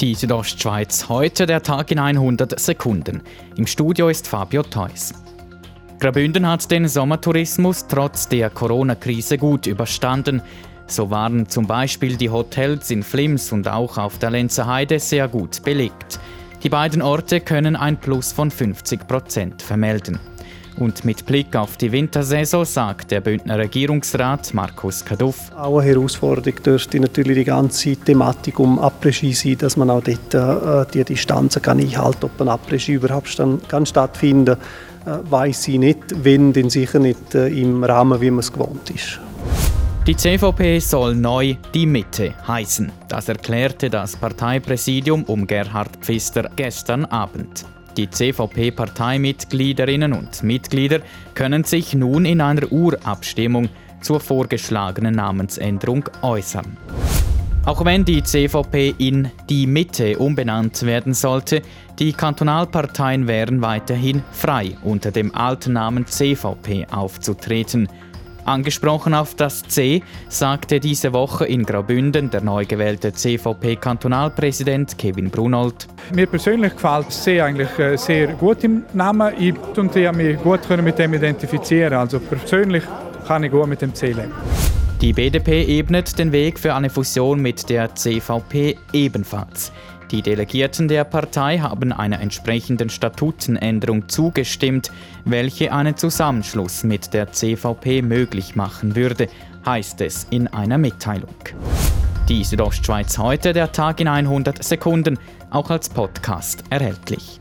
Die Südostschweiz, heute der Tag in 100 Sekunden. Im Studio ist Fabio Theus. Grabünden hat den Sommertourismus trotz der Corona-Krise gut überstanden. So waren zum Beispiel die Hotels in Flims und auch auf der Lenzer Heide sehr gut belegt. Die beiden Orte können ein Plus von 50 Prozent vermelden. Und mit Blick auf die Wintersaison sagt der Bündner Regierungsrat Markus Kaduff. Auch eine Herausforderung dürfte natürlich die ganze Thematik um Après-Ski sein, dass man auch dort äh, die Distanzen kann einhalten kann, ob ein Après-Ski überhaupt kann stattfinden kann, äh, weiß ich nicht, wenn, dann sicher nicht äh, im Rahmen, wie man es gewohnt ist. Die CVP soll neu die Mitte heißen. Das erklärte das Parteipräsidium um Gerhard Pfister gestern Abend. Die CVP-Parteimitgliederinnen und Mitglieder können sich nun in einer Urabstimmung zur vorgeschlagenen Namensänderung äußern. Auch wenn die CVP in die Mitte umbenannt werden sollte, die Kantonalparteien wären weiterhin frei, unter dem alten Namen CVP aufzutreten. Angesprochen auf das C sagte diese Woche in Graubünden der neu gewählte CVP-Kantonalpräsident Kevin Brunold. Mir persönlich gefällt das C eigentlich äh, sehr gut im Namen. Ich konnte mich gut mit dem identifizieren. Also persönlich kann ich gut mit dem C leben. Die BDP ebnet den Weg für eine Fusion mit der CVP ebenfalls. Die Delegierten der Partei haben einer entsprechenden Statutenänderung zugestimmt, welche einen Zusammenschluss mit der CVP möglich machen würde, heißt es in einer Mitteilung. Die Südostschweiz heute, der Tag in 100 Sekunden, auch als Podcast erhältlich.